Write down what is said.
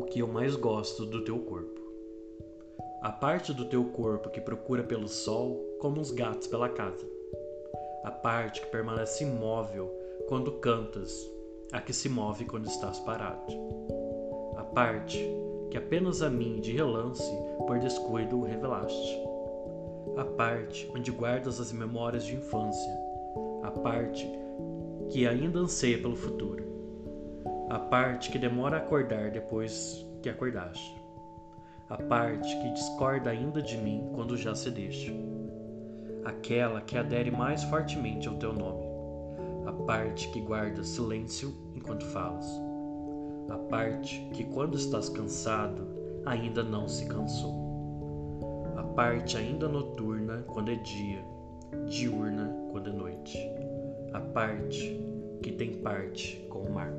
que eu mais gosto do teu corpo. A parte do teu corpo que procura pelo sol, como os gatos pela casa. A parte que permanece imóvel quando cantas, a que se move quando estás parado. A parte que apenas a mim de relance por descuido revelaste. A parte onde guardas as memórias de infância. A parte que ainda anseia pelo futuro. A parte que demora a acordar depois que acordaste. A parte que discorda ainda de mim quando já cedeste. Aquela que adere mais fortemente ao teu nome. A parte que guarda silêncio enquanto falas. A parte que, quando estás cansado, ainda não se cansou. A parte ainda noturna quando é dia, diurna quando é noite a parte que tem parte com o mar.